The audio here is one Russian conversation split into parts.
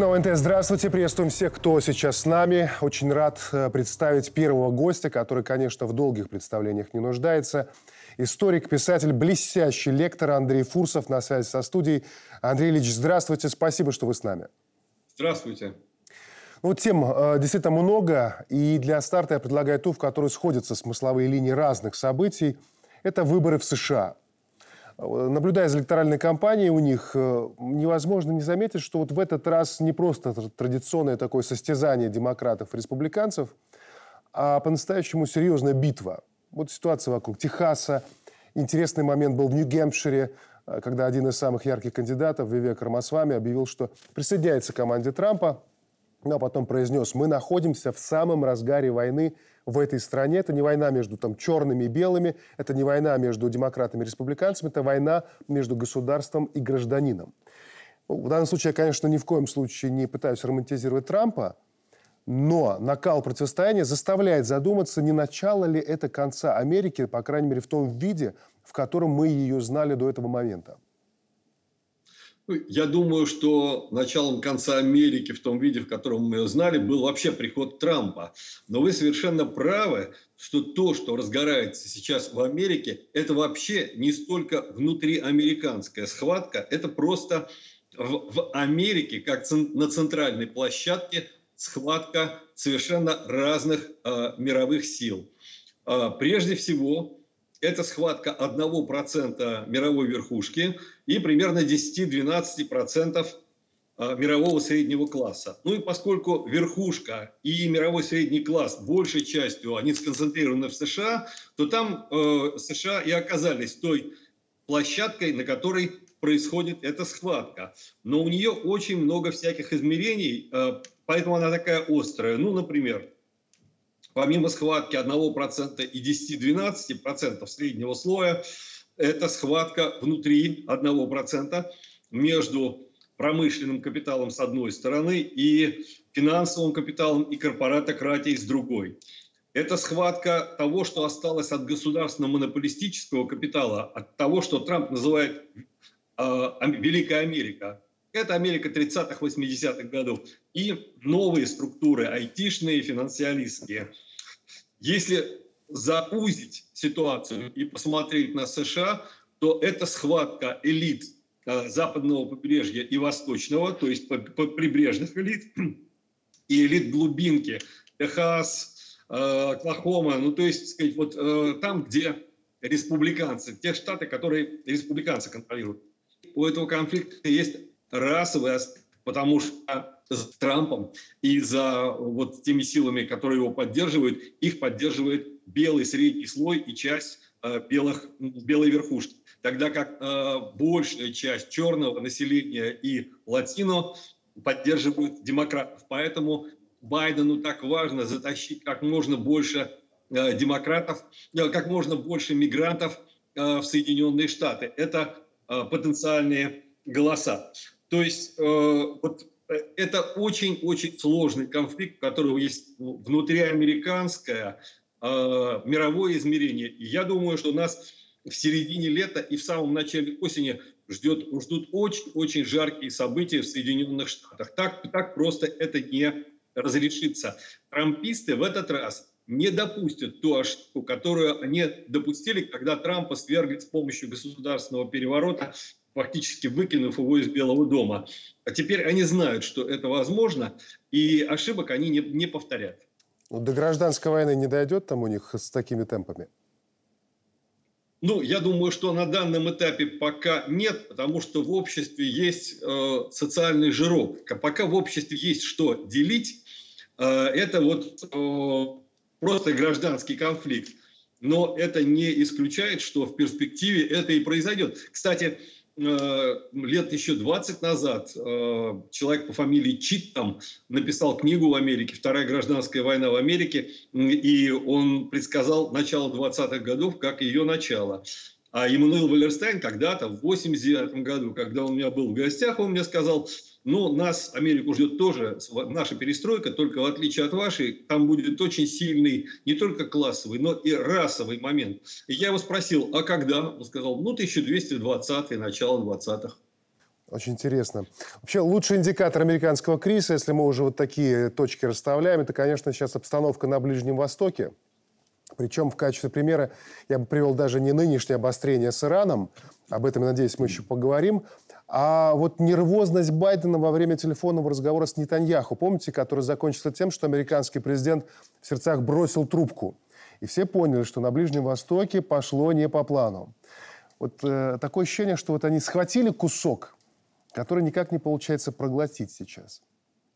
Журнал НТ, здравствуйте. Приветствуем всех, кто сейчас с нами. Очень рад э, представить первого гостя, который, конечно, в долгих представлениях не нуждается. Историк, писатель, блестящий лектор Андрей Фурсов на связи со студией. Андрей Ильич, здравствуйте. Спасибо, что вы с нами. Здравствуйте. Ну, тем э, действительно много, и для старта я предлагаю ту, в которой сходятся смысловые линии разных событий. Это выборы в США. Наблюдая за электоральной кампанией у них, э, невозможно не заметить, что вот в этот раз не просто традиционное такое состязание демократов и республиканцев, а по-настоящему серьезная битва. Вот ситуация вокруг Техаса. Интересный момент был в Нью-Гемпшире, э, когда один из самых ярких кандидатов, Вивек Рамасвами, объявил, что присоединяется к команде Трампа, но потом произнес, мы находимся в самом разгаре войны в этой стране. Это не война между там, черными и белыми, это не война между демократами и республиканцами, это война между государством и гражданином. Ну, в данном случае я, конечно, ни в коем случае не пытаюсь романтизировать Трампа, но накал противостояния заставляет задуматься, не начало ли это конца Америки, по крайней мере, в том виде, в котором мы ее знали до этого момента. Ну, я думаю, что началом конца Америки в том виде, в котором мы ее знали, был вообще приход Трампа. Но вы совершенно правы, что то, что разгорается сейчас в Америке, это вообще не столько внутриамериканская схватка, это просто в, в Америке, как на центральной площадке, схватка совершенно разных э, мировых сил. Э, прежде всего, это схватка 1% мировой верхушки и примерно 10-12% а, мирового среднего класса. Ну и поскольку верхушка и мировой средний класс большей частью они сконцентрированы в США, то там э, США и оказались той площадкой, на которой происходит эта схватка. Но у нее очень много всяких измерений, э, поэтому она такая острая. Ну, например, помимо схватки 1% и 10-12% среднего слоя, это схватка внутри 1% между промышленным капиталом с одной стороны и финансовым капиталом и корпоратократией с другой. Это схватка того, что осталось от государственного монополистического капитала, от того, что Трамп называет э, Великая Америка. Это Америка 30-х, 80-х годов. И новые структуры, айтишные, финансиалистские. Если заузить ситуацию и посмотреть на США, то это схватка элит э, западного побережья и восточного, то есть прибрежных элит, и элит глубинки, Техас, э, Оклахома, ну то есть, сказать, вот э, там, где республиканцы, те штаты, которые республиканцы контролируют. У этого конфликта есть расовый аспект, потому что за Трампом и за вот теми силами, которые его поддерживают, их поддерживает белый средний слой и часть э, белых, белой верхушки. Тогда как э, большая часть черного населения и латино поддерживают демократов. Поэтому Байдену так важно затащить как можно больше э, демократов, как можно больше мигрантов в Соединенные Штаты. Это потенциальные голоса. То есть вот это очень-очень сложный конфликт, у которого есть внутриамериканское э, мировое измерение. И я думаю, что нас в середине лета и в самом начале осени ждет, ждут очень-очень жаркие события в Соединенных Штатах. Так, так просто это не разрешится. Трамписты в этот раз не допустят ту ошибку, которую они допустили, когда Трампа свергли с помощью государственного переворота фактически выкинув его из Белого дома. А теперь они знают, что это возможно, и ошибок они не, не повторят. Ну, до гражданской войны не дойдет там у них с такими темпами? Ну, я думаю, что на данном этапе пока нет, потому что в обществе есть э, социальный жирок. Пока в обществе есть что делить, э, это вот э, просто гражданский конфликт. Но это не исключает, что в перспективе это и произойдет. Кстати, лет еще 20 назад э, человек по фамилии Читтам написал книгу в Америке «Вторая гражданская война в Америке», и он предсказал начало 20-х годов как ее начало. А Иммануил Валерстайн когда-то, в 89 году, когда он у меня был в гостях, он мне сказал, ну, нас, Америку ждет тоже наша перестройка, только в отличие от вашей, там будет очень сильный не только классовый, но и расовый момент. И я его спросил, а когда? Он сказал, ну, 1220-е, начало 20-х. Очень интересно. Вообще, лучший индикатор американского кризиса, если мы уже вот такие точки расставляем, это, конечно, сейчас обстановка на Ближнем Востоке. Причем в качестве примера я бы привел даже не нынешнее обострение с Ираном, об этом, надеюсь, мы еще поговорим, а вот нервозность Байдена во время телефонного разговора с Нетаньяху, помните, который закончился тем, что американский президент в сердцах бросил трубку. И все поняли, что на Ближнем Востоке пошло не по плану. Вот э, такое ощущение, что вот они схватили кусок, который никак не получается проглотить сейчас.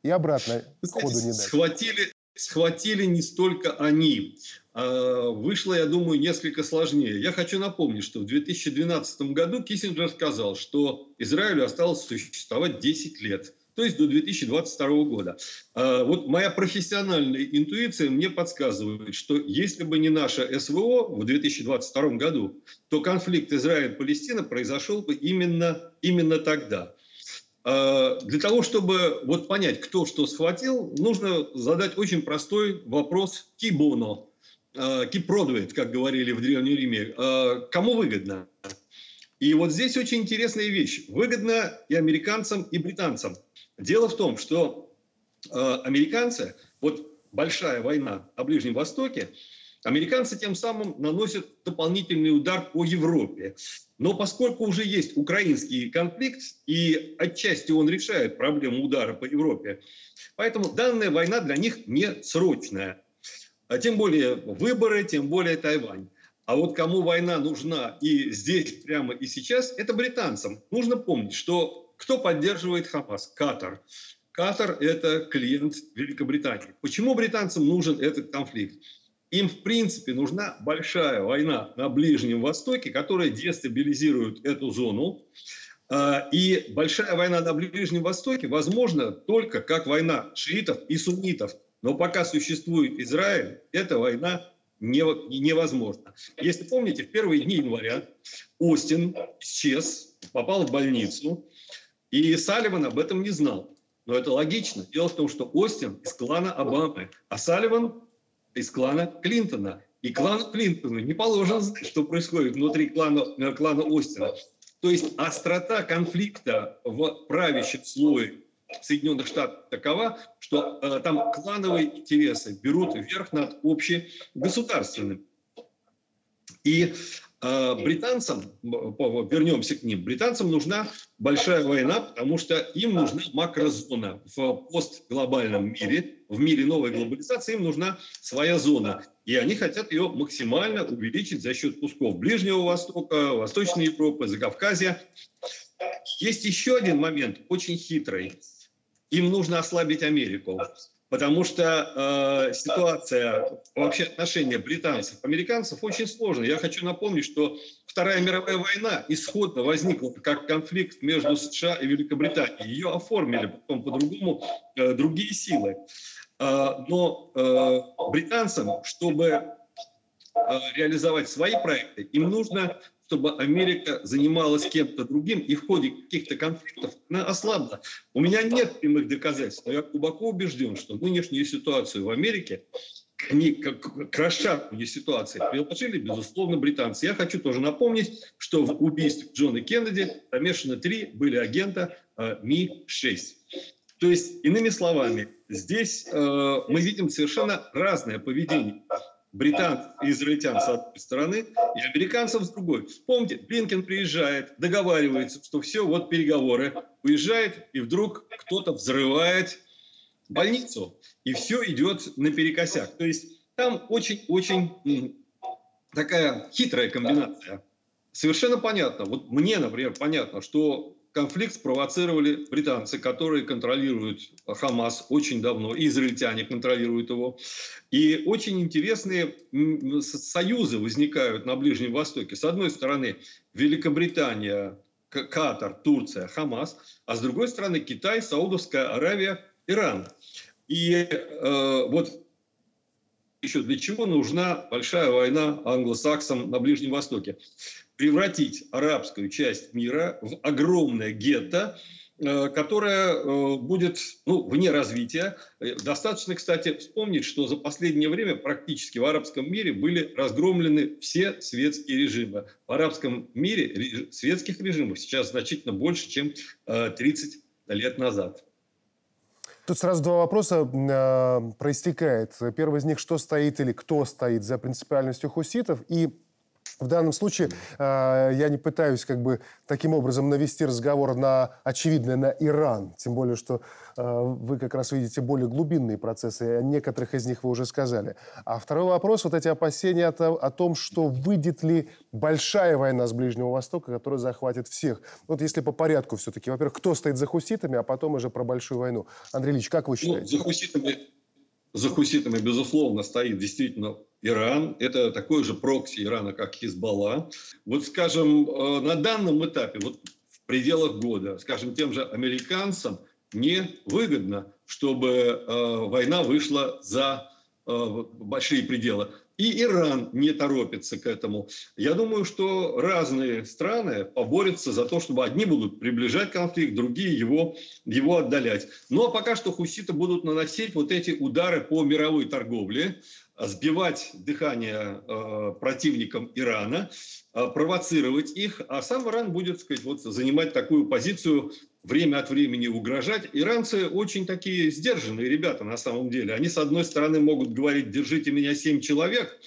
И обратно Знаете, ходу не дать. Схватили, схватили не столько они. А, вышло, я думаю, несколько сложнее. Я хочу напомнить, что в 2012 году Киссинджер сказал, что Израилю осталось существовать 10 лет то есть до 2022 года. А, вот моя профессиональная интуиция мне подсказывает, что если бы не наша СВО в 2022 году, то конфликт Израиль-Палестина произошел бы именно, именно тогда. А, для того, чтобы вот понять, кто что схватил, нужно задать очень простой вопрос «кибоно», «кипродует», как говорили в Древнем Риме. А, кому выгодно? И вот здесь очень интересная вещь. Выгодно и американцам, и британцам. Дело в том, что э, американцы, вот большая война на Ближнем Востоке, Американцы тем самым наносят дополнительный удар по Европе. Но поскольку уже есть украинский конфликт, и отчасти он решает проблему удара по Европе, поэтому данная война для них не срочная. А тем более выборы, тем более Тайвань. А вот кому война нужна и здесь, прямо и сейчас, это британцам. Нужно помнить, что кто поддерживает Хамас? Катар. Катар – это клиент Великобритании. Почему британцам нужен этот конфликт? Им, в принципе, нужна большая война на Ближнем Востоке, которая дестабилизирует эту зону. А, и большая война на Ближнем Востоке возможна только как война шиитов и суннитов. Но пока существует Израиль, эта война невозможна. Если помните, в первые дни января Остин исчез, попал в больницу, и Салливан об этом не знал. Но это логично. Дело в том, что Остин из клана Обамы, а Салливан из клана Клинтона. И клану Клинтона не положено что происходит внутри клана, э, клана Остина. То есть острота конфликта в правящем слое Соединенных Штатов такова, что э, там клановые интересы берут верх над общегосударственным. И британцам, вернемся к ним, британцам нужна большая война, потому что им нужна макрозона в постглобальном мире, в мире новой глобализации им нужна своя зона. И они хотят ее максимально увеличить за счет кусков Ближнего Востока, Восточной Европы, Закавказья. Есть еще один момент, очень хитрый. Им нужно ослабить Америку. Потому что э, ситуация, вообще отношения британцев, американцев очень сложная. Я хочу напомнить, что Вторая мировая война исходно возникла как конфликт между США и Великобританией. Ее оформили потом по-другому э, другие силы. А, но э, британцам, чтобы э, реализовать свои проекты, им нужно, чтобы Америка занималась кем-то другим, и в ходе каких-то конфликтов она ослабла. У меня нет прямых доказательств, но я глубоко убежден, что нынешнюю ситуацию в Америке они к, к ситуации приложили, безусловно, британцы. Я хочу тоже напомнить, что в убийстве Джона Кеннеди замешаны три были агента э, Ми-6. То есть, иными словами, здесь э, мы видим совершенно разное поведение британцев и израильтян с одной стороны и американцев с другой. Помните, Блинкен приезжает, договаривается, что все, вот переговоры, уезжает, и вдруг кто-то взрывает больницу, и все идет наперекосяк. То есть там очень-очень такая хитрая комбинация. Совершенно понятно, вот мне, например, понятно, что конфликт спровоцировали британцы, которые контролируют Хамас очень давно, и израильтяне контролируют его. И очень интересные союзы возникают на Ближнем Востоке. С одной стороны, Великобритания, Катар, Турция, Хамас, а с другой стороны Китай, Саудовская Аравия, Иран. И э, вот еще для чего нужна большая война англосаксам на Ближнем Востоке? превратить арабскую часть мира в огромное гетто, Э, которая э, будет ну, вне развития. Э, достаточно, кстати, вспомнить, что за последнее время практически в арабском мире были разгромлены все светские режимы. В арабском мире светских режимов сейчас значительно больше, чем 30 лет назад. Тут сразу два вопроса э, проистекает. Первый из них, что стоит или кто стоит за принципиальностью хуситов, и в данном случае э, я не пытаюсь как бы таким образом навести разговор на очевидное на Иран, тем более что э, вы как раз видите более глубинные процессы, о некоторых из них вы уже сказали. А второй вопрос, вот эти опасения о, о том, что выйдет ли большая война с Ближнего Востока, которая захватит всех. Вот если по порядку все-таки, во-первых, кто стоит за хуситами, а потом уже про большую войну. Андрей Ильич, как вы ну, считаете? Ну, за хуситами за хуситами, безусловно, стоит действительно Иран. Это такой же прокси Ирана, как Хизбалла. Вот, скажем, э, на данном этапе, вот в пределах года, скажем, тем же американцам не выгодно, чтобы э, война вышла за э, большие пределы. И Иран не торопится к этому. Я думаю, что разные страны поборются за то, чтобы одни будут приближать конфликт, другие его, его отдалять. Но пока что хуситы будут наносить вот эти удары по мировой торговле, сбивать дыхание э, противникам Ирана, э, провоцировать их, а сам Иран будет сказать, вот, занимать такую позицию время от времени угрожать. Иранцы очень такие сдержанные ребята на самом деле. Они, с одной стороны, могут говорить, держите меня семь человек,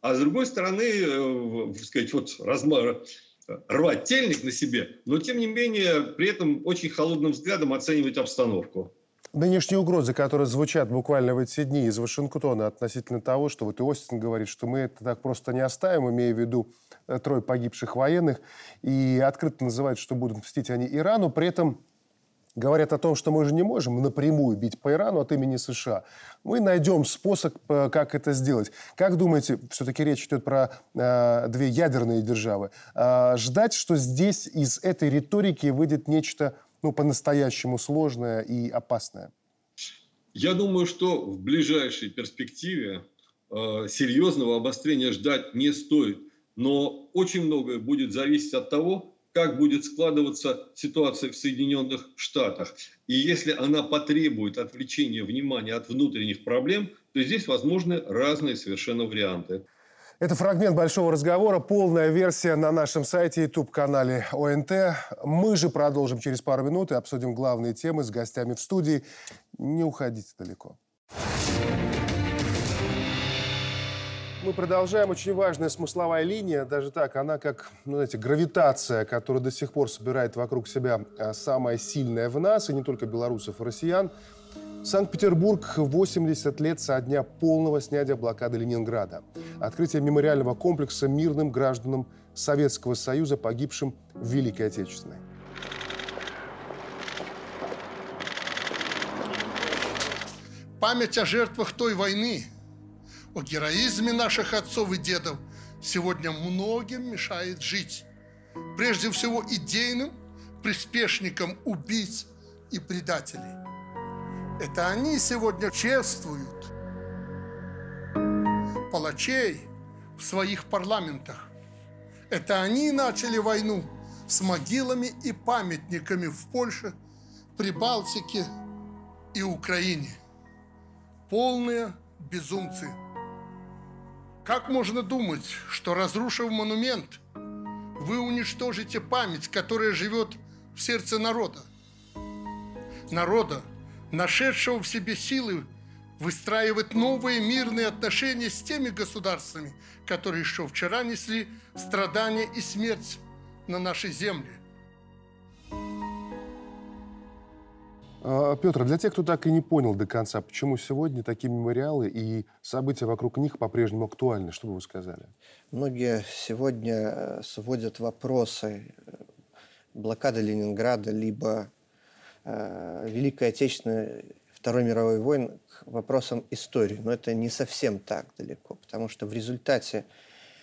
а с другой стороны, э, сказать, вот размар, рвать тельник на себе, но тем не менее при этом очень холодным взглядом оценивать обстановку. Нынешние угрозы, которые звучат буквально в эти дни из Вашингтона относительно того, что вот и Остин говорит, что мы это так просто не оставим, имея в виду э, трое погибших военных, и открыто называют, что будут мстить они Ирану, при этом говорят о том, что мы же не можем напрямую бить по Ирану от имени США. Мы найдем способ, э, как это сделать. Как думаете, все-таки речь идет про э, две ядерные державы, э, ждать, что здесь из этой риторики выйдет нечто ну, по-настоящему сложное и опасное? Я думаю, что в ближайшей перспективе э, серьезного обострения ждать не стоит. Но очень многое будет зависеть от того, как будет складываться ситуация в Соединенных Штатах. И если она потребует отвлечения внимания от внутренних проблем, то здесь возможны разные совершенно варианты. Это фрагмент большого разговора, полная версия на нашем сайте YouTube-канале ОНТ. Мы же продолжим через пару минут и обсудим главные темы с гостями в студии. Не уходите далеко. Мы продолжаем. Очень важная смысловая линия, даже так, она как, ну, знаете, гравитация, которая до сих пор собирает вокруг себя а, самое сильное в нас, и не только белорусов и россиян – Санкт-Петербург 80 лет со дня полного снятия блокады Ленинграда. Открытие мемориального комплекса мирным гражданам Советского Союза, погибшим в Великой Отечественной. Память о жертвах той войны, о героизме наших отцов и дедов сегодня многим мешает жить. Прежде всего идейным приспешникам убийц и предателей. Это они сегодня чествуют палачей в своих парламентах. Это они начали войну с могилами и памятниками в Польше, Прибалтике и Украине. Полные безумцы. Как можно думать, что разрушив монумент, вы уничтожите память, которая живет в сердце народа? Народа, нашедшего в себе силы выстраивать новые мирные отношения с теми государствами, которые еще вчера несли страдания и смерть на нашей земле. А, Петр, для тех, кто так и не понял до конца, почему сегодня такие мемориалы и события вокруг них по-прежнему актуальны, что бы вы сказали? Многие сегодня э, сводят вопросы э, блокады Ленинграда либо э, Великой Отечественной Второй мировой войны к вопросам истории. Но это не совсем так далеко, потому что в результате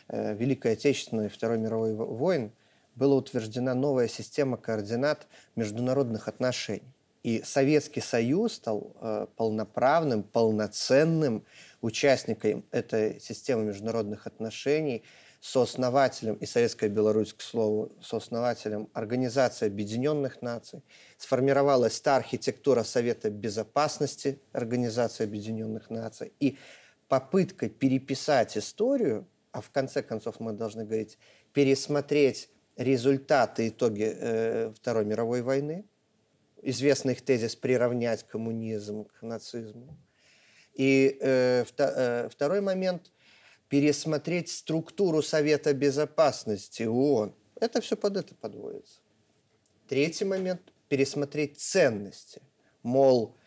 э, Великой Отечественной и Второй мировой войн была утверждена новая система координат международных отношений. И Советский Союз стал э, полноправным, полноценным участником этой системы международных отношений сооснователем, и Советская Беларусь, к слову, сооснователем Организации Объединенных Наций. Сформировалась та архитектура Совета Безопасности Организации Объединенных Наций. И попытка переписать историю, а в конце концов мы должны говорить, пересмотреть результаты, итоги э, Второй мировой войны, известный их тезис приравнять коммунизм к нацизму. И э, вто, э, второй момент – пересмотреть структуру Совета Безопасности ООН. Это все под это подводится. Третий момент – пересмотреть ценности. Мол,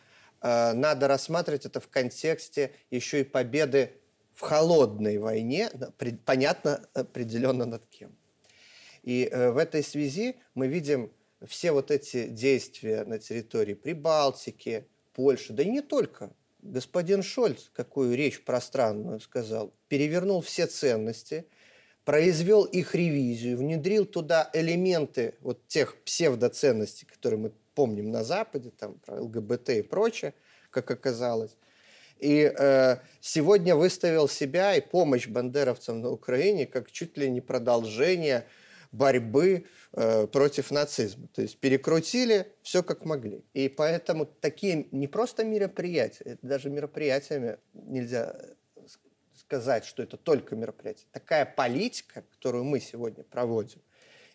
э, надо рассматривать это в контексте еще и победы в холодной войне, понятно определенно над кем. И э, в этой связи мы видим все вот эти действия на территории Прибалтики, Польши, да и не только. Господин Шольц, какую речь пространную сказал, перевернул все ценности, произвел их ревизию, внедрил туда элементы вот тех псевдоценностей, которые мы помним на Западе, там про ЛГБТ и прочее, как оказалось. И э, сегодня выставил себя и помощь бандеровцам на Украине как чуть ли не продолжение борьбы э, против нацизма. То есть перекрутили все как могли. И поэтому такие не просто мероприятия, это даже мероприятиями нельзя сказать, что это только мероприятие. Такая политика, которую мы сегодня проводим,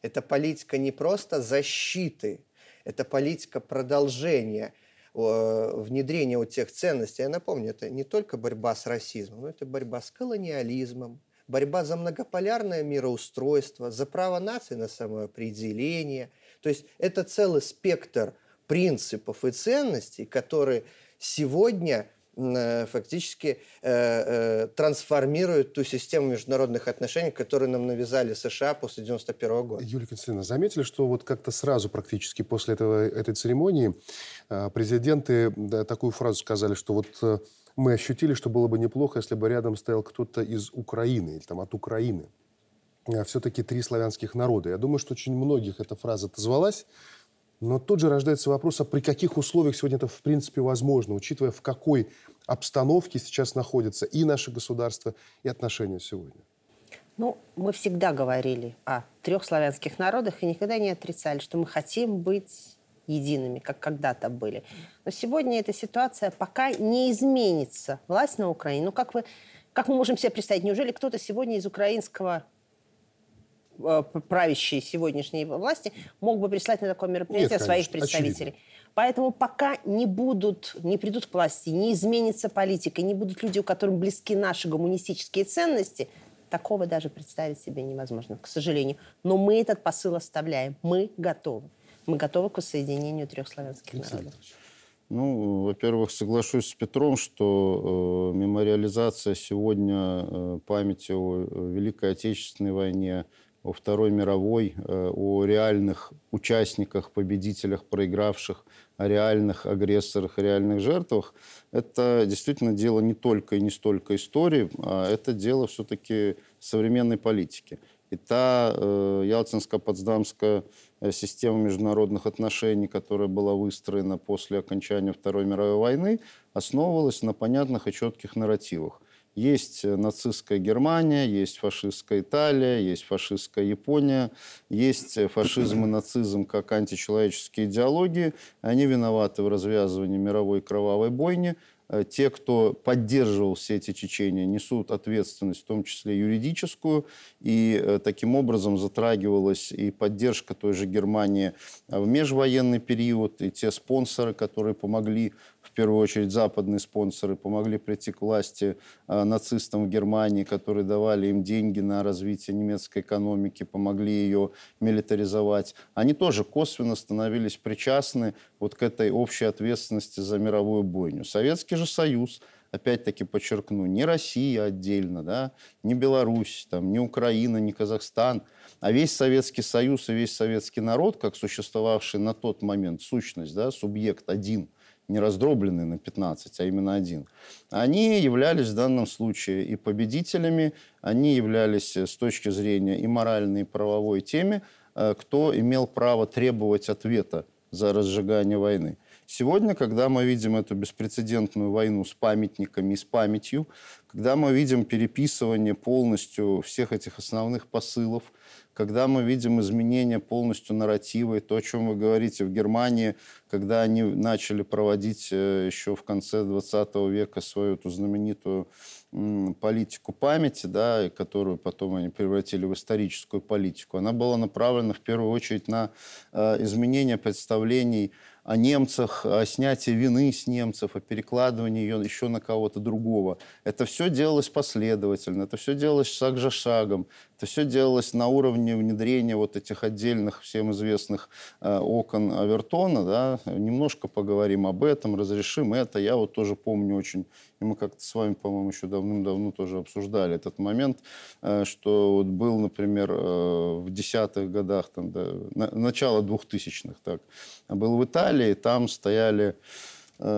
это политика не просто защиты, это политика продолжения внедрения вот тех ценностей. Я напомню, это не только борьба с расизмом, это борьба с колониализмом, борьба за многополярное мироустройство, за право нации на самоопределение. То есть это целый спектр принципов и ценностей, которые сегодня э, фактически э, э, трансформируют ту систему международных отношений, которую нам навязали США после 1991 года. Юлия Константиновна, заметили, что вот как-то сразу практически после этого, этой церемонии э, президенты да, такую фразу сказали, что вот э, мы ощутили, что было бы неплохо, если бы рядом стоял кто-то из Украины или там от Украины. А все-таки три славянских народа. Я думаю, что очень многих эта фраза отозвалась, но тут же рождается вопрос, а при каких условиях сегодня это в принципе возможно, учитывая в какой обстановке сейчас находится и наше государство, и отношения сегодня? Ну, мы всегда говорили о трех славянских народах и никогда не отрицали, что мы хотим быть едиными, как когда-то были. Но сегодня эта ситуация пока не изменится. Власть на Украине, ну как, вы, как мы можем себе представить, неужели кто-то сегодня из украинского правящей сегодняшней власти мог бы прислать на такое мероприятие Нет, своих представителей. Очевидно. Поэтому пока не будут, не придут к власти, не изменится политика, не будут люди, у которых близки наши гуманистические ценности, такого даже представить себе невозможно, к сожалению. Но мы этот посыл оставляем. Мы готовы мы готовы к воссоединению трех славянских народов? Ну, во-первых, соглашусь с Петром, что э, мемориализация сегодня э, памяти о э, Великой Отечественной войне, о Второй мировой, э, о реальных участниках, победителях, проигравших, о реальных агрессорах и реальных жертвах, это действительно дело не только и не столько истории, а это дело все-таки современной политики. И та э, Ялтинско-Потсдамская Э, система международных отношений, которая была выстроена после окончания Второй мировой войны, основывалась на понятных и четких нарративах. Есть э, нацистская Германия, есть фашистская Италия, есть фашистская Япония, есть э, фашизм и нацизм как античеловеческие идеологии. Они виноваты в развязывании мировой кровавой бойни. Э, те, кто поддерживал все эти течения, несут ответственность, в том числе юридическую, и таким образом затрагивалась и поддержка той же Германии в межвоенный период, и те спонсоры, которые помогли в первую очередь западные спонсоры, помогли прийти к власти э, нацистам в Германии, которые давали им деньги на развитие немецкой экономики, помогли ее милитаризовать. Они тоже косвенно становились причастны вот к этой общей ответственности за мировую бойню. Советский же Союз, опять-таки подчеркну, не Россия отдельно, да, не Беларусь, там, не Украина, не Казахстан, а весь Советский Союз и весь советский народ, как существовавший на тот момент сущность, да, субъект один – не раздробленный на 15, а именно один, они являлись в данном случае и победителями, они являлись э, с точки зрения и моральной, и правовой теме, э, кто имел право требовать ответа за разжигание войны. Сегодня, когда мы видим эту беспрецедентную войну с памятниками и с памятью, когда мы видим переписывание полностью всех этих основных посылов, когда мы видим изменение полностью нарратива, и то, о чем вы говорите в Германии, когда они начали проводить э, еще в конце 20 века свою эту знаменитую политику памяти, да, которую потом они превратили в историческую политику, она была направлена в первую очередь на э, изменение представлений о немцах, о снятии вины с немцев, о перекладывании ее еще на кого-то другого. Это все делалось последовательно, это все делалось шаг за шагом, это все делалось на уровне внедрения вот этих отдельных всем известных э, окон Авертона. Да. Немножко поговорим об этом, разрешим это. Я вот тоже помню очень, и мы как-то с вами, по-моему, еще давным-давно тоже обсуждали этот момент, э, что вот был, например, э, в десятых годах, там, да, на, начало двухтысячных, так, был в Италии, там стояли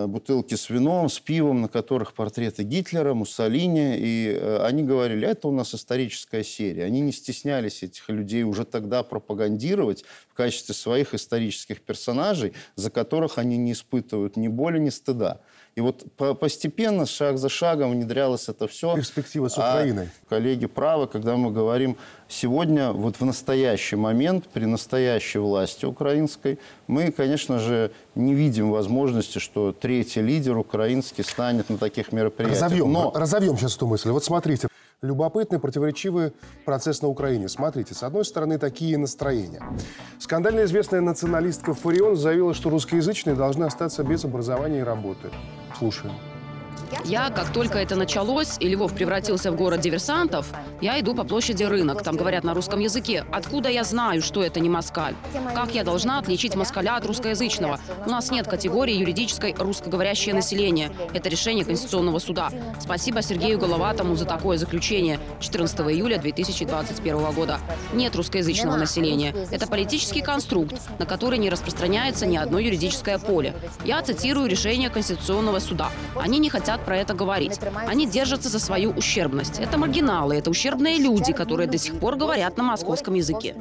бутылки с вином, с пивом, на которых портреты Гитлера, Муссолини. И э, они говорили, это у нас историческая серия. Они не стеснялись этих людей уже тогда пропагандировать в качестве своих исторических персонажей, за которых они не испытывают ни боли, ни стыда. И вот постепенно, шаг за шагом внедрялось это все. Перспектива с а Украиной. А коллеги правы, когда мы говорим сегодня, вот в настоящий момент, при настоящей власти украинской, мы, конечно же, не видим возможности, что третий лидер украинский станет на таких мероприятиях. Разовьем, Но... разовьем сейчас эту мысль. Вот смотрите, любопытный, противоречивый процесс на Украине. Смотрите, с одной стороны, такие настроения. Скандально известная националистка Фарион заявила, что русскоязычные должны остаться без образования и работы. Слушаем. Я, как только это началось, и Львов превратился в город диверсантов, я иду по площади Рынок. Там говорят на русском языке. Откуда я знаю, что это не москаль? Как я должна отличить москаля от русскоязычного? У нас нет категории юридической русскоговорящее население. Это решение Конституционного суда. Спасибо Сергею Головатому за такое заключение 14 июля 2021 года. Нет русскоязычного населения. Это политический конструкт, на который не распространяется ни одно юридическое поле. Я цитирую решение Конституционного суда. Они не хотят про это говорить. Они держатся за свою ущербность. Это маргиналы, это ущербные люди, которые до сих пор говорят на московском языке.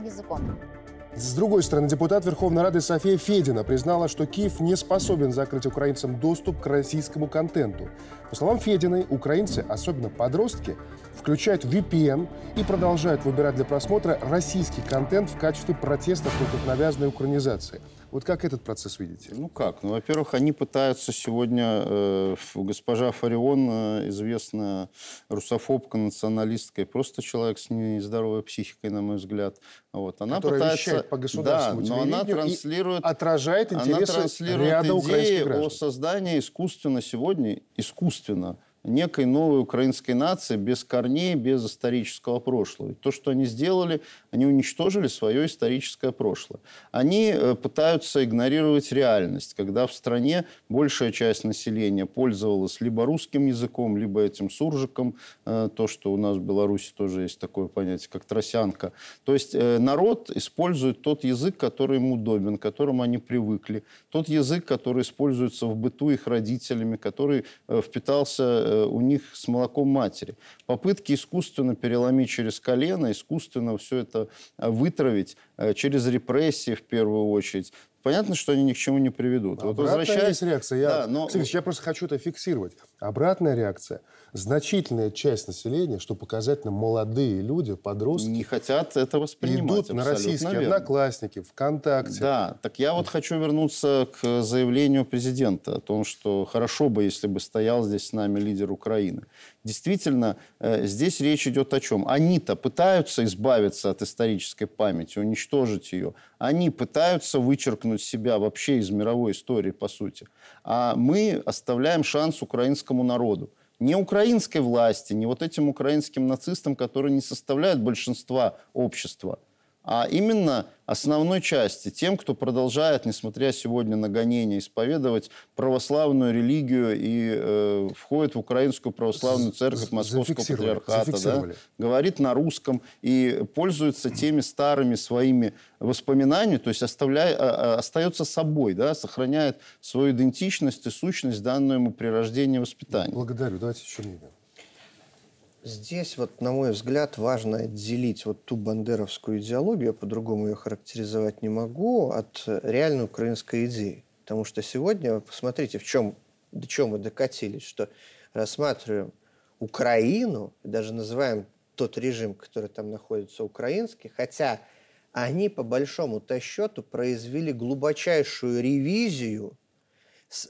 С другой стороны, депутат Верховной Рады София Федина признала, что Киев не способен закрыть украинцам доступ к российскому контенту. По словам Фединой, украинцы, особенно подростки, включают VPN и продолжают выбирать для просмотра российский контент в качестве протеста против навязанной украинизации – вот как этот процесс видите? Ну как? Ну, во-первых, они пытаются сегодня... Э, госпожа Фарион, э, известная русофобка, националистка, и просто человек с нездоровой психикой, на мой взгляд. Вот. Она Которая пытается... по государственному да, но она транслирует... отражает интересы она транслирует ряда идеи о создании искусственно сегодня, искусственно, некой новой украинской нации без корней, без исторического прошлого. И то, что они сделали, они уничтожили свое историческое прошлое. Они э, пытаются игнорировать реальность, когда в стране большая часть населения пользовалась либо русским языком, либо этим суржиком, э, то, что у нас в Беларуси тоже есть такое понятие, как тросянка. То есть э, народ использует тот язык, который ему удобен, к которому они привыкли, тот язык, который используется в быту их родителями, который впитался у них с молоком матери. Попытки искусственно переломить через колено, искусственно все это э, вытравить э, через репрессии в первую очередь, понятно, что они ни к чему не приведут. Вот возвращаясь... реакция. Я, да, но... Кстати, я просто хочу это фиксировать. Обратная реакция. Значительная часть населения, что показать нам молодые люди, подростки... Не хотят это воспринимать. Идут на российские верно. одноклассники, ВКонтакте. Да, так я вот хочу вернуться к заявлению президента о том, что хорошо бы, если бы стоял здесь с нами лидер Украины. Действительно, э, здесь речь идет о чем? Они-то пытаются избавиться от исторической памяти, уничтожить ее. Они пытаются вычеркнуть себя вообще из мировой истории, по сути. А мы оставляем шанс украинскому народу. Не украинской власти, не вот этим украинским нацистам, которые не составляют большинства общества, а именно основной части, тем, кто продолжает, несмотря сегодня на гонения, исповедовать православную религию и э, входит в Украинскую православную церковь Московского патриархата, да, говорит на русском и пользуется теми старыми своими воспоминаниями, то есть оставляя, а, а, остается собой, да, сохраняет свою идентичность и сущность, данную ему при рождении и воспитании. Благодарю. Давайте еще мнение. Здесь, вот, на мой взгляд, важно отделить вот ту бандеровскую идеологию, я по-другому ее характеризовать не могу, от реальной украинской идеи. Потому что сегодня, посмотрите, в чем, до чем мы докатились, что рассматриваем Украину, даже называем тот режим, который там находится, украинский, хотя они по большому-то счету произвели глубочайшую ревизию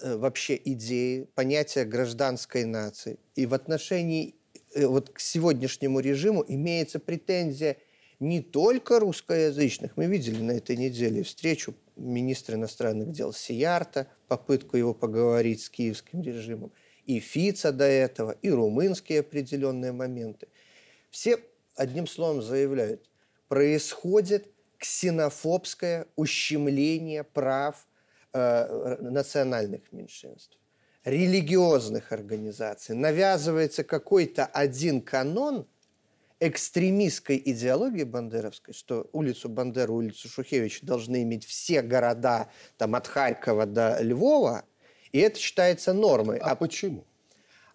э, вообще идеи, понятия гражданской нации. И в отношении вот к сегодняшнему режиму имеется претензия не только русскоязычных. Мы видели на этой неделе встречу министра иностранных дел Сиярта, попытку его поговорить с киевским режимом, и Фица до этого, и румынские определенные моменты. Все одним словом заявляют, происходит ксенофобское ущемление прав э, национальных меньшинств, религиозных организаций. Навязывается какой-то один канон экстремистской идеологии бандеровской, что улицу Бандеру, улицу Шухевича должны иметь все города там, от Харькова до Львова, и это считается нормой. А, а почему?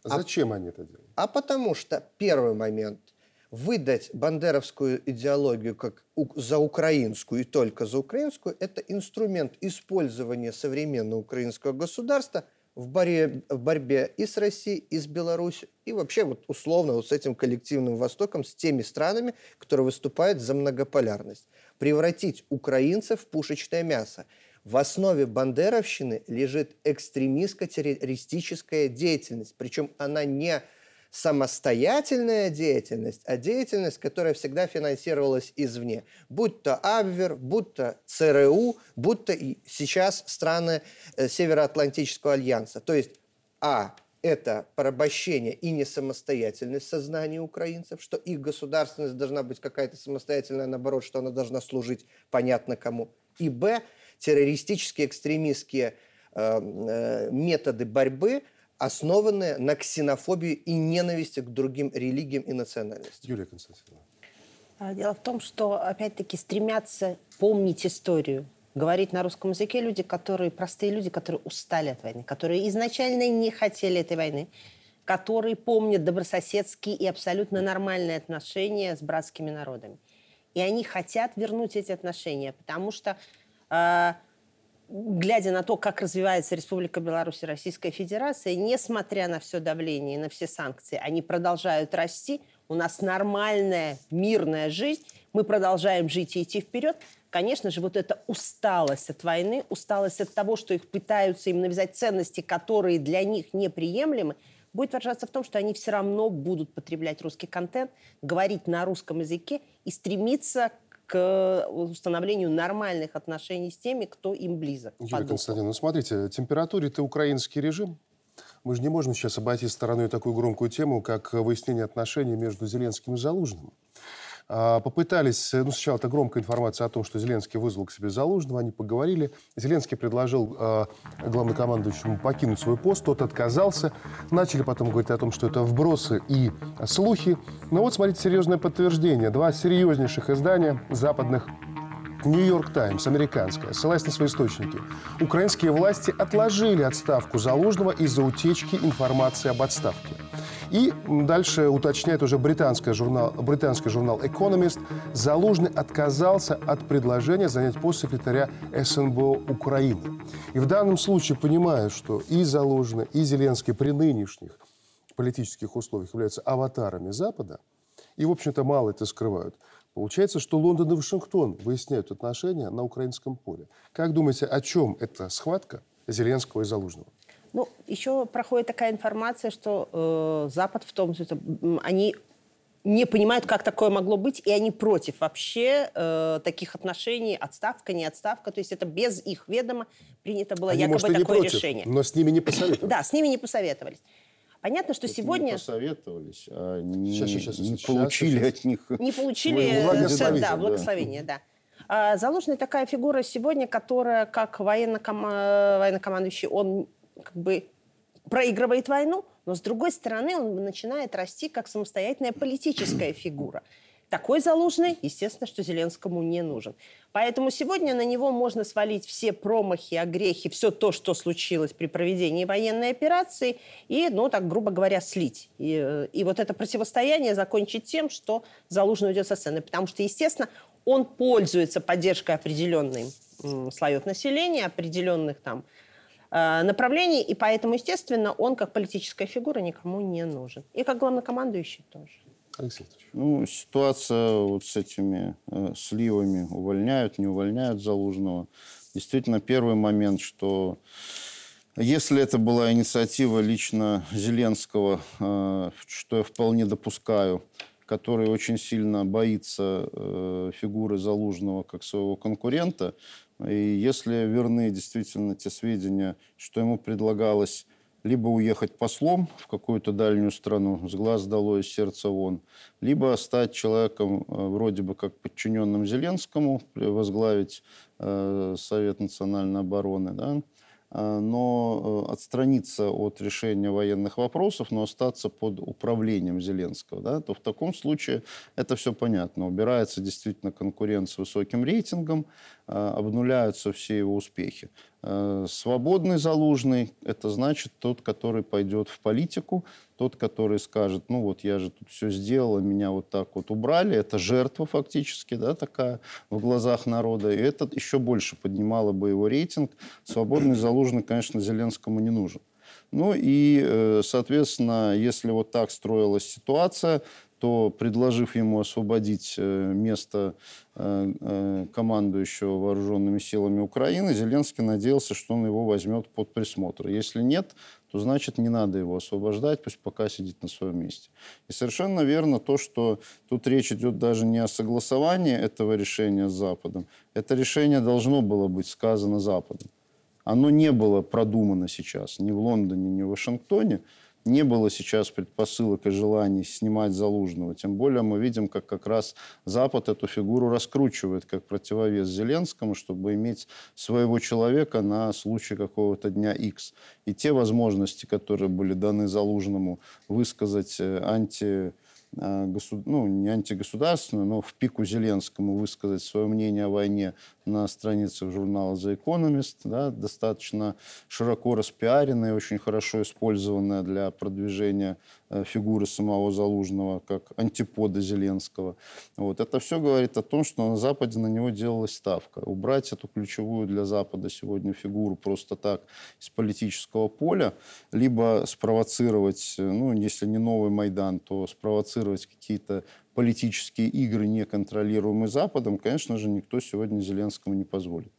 А Зачем они это делают? А потому что первый момент – выдать бандеровскую идеологию как за украинскую и только за украинскую – это инструмент использования современного украинского государства в борьбе, в борьбе и с Россией, и с Беларусью, и вообще вот условно вот с этим коллективным Востоком, с теми странами, которые выступают за многополярность. Превратить украинцев в пушечное мясо. В основе бандеровщины лежит экстремистско-террористическая деятельность, причем она не самостоятельная деятельность, а деятельность, которая всегда финансировалась извне. Будь то Абвер, будь то ЦРУ, будь то и сейчас страны э, Североатлантического альянса. То есть, а, это порабощение и не самостоятельность сознания украинцев, что их государственность должна быть какая-то самостоятельная, наоборот, что она должна служить понятно кому. И б, террористические, экстремистские э, э, методы борьбы – основанная на ксенофобии и ненависти к другим религиям и национальностям. Юлия Константиновна. А, дело в том, что, опять-таки, стремятся помнить историю, говорить на русском языке люди, которые, простые люди, которые устали от войны, которые изначально не хотели этой войны, которые помнят добрососедские и абсолютно нормальные отношения с братскими народами. И они хотят вернуть эти отношения, потому что э, глядя на то, как развивается Республика Беларусь и Российская Федерация, несмотря на все давление и на все санкции, они продолжают расти, у нас нормальная мирная жизнь, мы продолжаем жить и идти вперед. Конечно же, вот эта усталость от войны, усталость от того, что их пытаются им навязать ценности, которые для них неприемлемы, будет выражаться в том, что они все равно будут потреблять русский контент, говорить на русском языке и стремиться к установлению нормальных отношений с теми, кто им близок. Юрий Константиновна, ну смотрите, температуре это украинский режим. Мы же не можем сейчас обойти стороной такую громкую тему, как выяснение отношений между Зеленским и Залужным. А, попытались, ну, сначала это громкая информация о том, что Зеленский вызвал к себе Залужного, они поговорили. Зеленский предложил э, главнокомандующему покинуть свой пост, тот отказался. Начали потом говорить о том, что это вбросы и слухи. Но вот, смотрите, серьезное подтверждение. Два серьезнейших издания западных Нью-Йорк Таймс, американская, ссылаясь на свои источники. Украинские власти отложили отставку Залужного из-за утечки информации об отставке. И дальше уточняет уже британский журнал, британский журнал Economist, Залужный отказался от предложения занять пост секретаря СНБО Украины. И в данном случае понимаю, что и Залужный, и Зеленский при нынешних политических условиях являются аватарами Запада, и, в общем-то, мало это скрывают. Получается, что Лондон и Вашингтон выясняют отношения на украинском поле. Как думаете, о чем эта схватка Зеленского и Залужного? Ну, еще проходит такая информация, что э, Запад в том, что они не понимают, как такое могло быть, и они против вообще э, таких отношений, отставка, не отставка. То есть это без их ведома принято было они, якобы может, такое против, решение. Но с ними не посоветовались. Да, с ними не посоветовались. Понятно, что Это сегодня... Не посоветовались, а не, сейчас, сейчас, не сейчас, получили сейчас. от них... Не получили благословение, да, благословение, да. да. А, Залужный такая фигура сегодня, которая, как военно-ком... военнокомандующий, он как бы проигрывает войну, но с другой стороны он начинает расти как самостоятельная политическая фигура. Такой Залужный, естественно, что Зеленскому не нужен. Поэтому сегодня на него можно свалить все промахи, огрехи, все то, что случилось при проведении военной операции, и, ну, так грубо говоря, слить. И, и вот это противостояние закончить тем, что Залужный уйдет со сцены. Потому что, естественно, он пользуется поддержкой определенных слоев населения, определенных там э, направлений, и поэтому, естественно, он как политическая фигура никому не нужен. И как главнокомандующий тоже. Ну, ситуация вот с этими э, сливами, увольняют, не увольняют Залужного. Действительно, первый момент, что если это была инициатива лично Зеленского, э, что я вполне допускаю, который очень сильно боится э, фигуры Залужного как своего конкурента, и если верны действительно те сведения, что ему предлагалось либо уехать послом в какую-то дальнюю страну, с глаз долой, из сердца вон, либо стать человеком э, вроде бы как подчиненным Зеленскому, возглавить э, Совет национальной обороны, да, а, но э, отстраниться от решения военных вопросов, но остаться под управлением Зеленского, да, то в таком случае это все понятно. Убирается действительно конкурент с высоким рейтингом, обнуляются все его успехи. Э, свободный залужный – это значит тот, который пойдет в политику, тот, который скажет, ну вот я же тут все сделал, меня вот так вот убрали. Это жертва фактически, да, такая в глазах народа. И это еще больше поднимало бы его рейтинг. Свободный залужный, конечно, Зеленскому не нужен. Ну и, э, соответственно, если вот так строилась ситуация, то, предложив ему освободить э, место э, э, командующего вооруженными силами Украины, Зеленский надеялся, что он его возьмет под присмотр. Если нет, то значит не надо его освобождать, пусть пока сидит на своем месте. И совершенно верно то, что тут речь идет даже не о согласовании этого решения с Западом. Это решение должно было быть сказано Западом. Оно не было продумано сейчас ни в Лондоне, ни в Вашингтоне не было сейчас предпосылок и желаний снимать Залужного. Тем более мы видим, как как раз Запад эту фигуру раскручивает как противовес Зеленскому, чтобы иметь своего человека на случай какого-то дня X. И те возможности, которые были даны Залужному высказать э, анти э, ну, не антигосударственную, но в пику Зеленскому высказать свое мнение о войне на страницах журнала The Economist, да, достаточно широко распиаренная, очень хорошо использованная для продвижения э, фигуры самого Залужного как антипода Зеленского. Вот. Это все говорит о том, что на Западе на него делалась ставка. Убрать эту ключевую для Запада сегодня фигуру просто так из политического поля, либо спровоцировать, э, ну, если не новый Майдан, то спровоцировать какие-то политические игры, неконтролируемые Западом, конечно же, никто сегодня Зеленскому не позволит.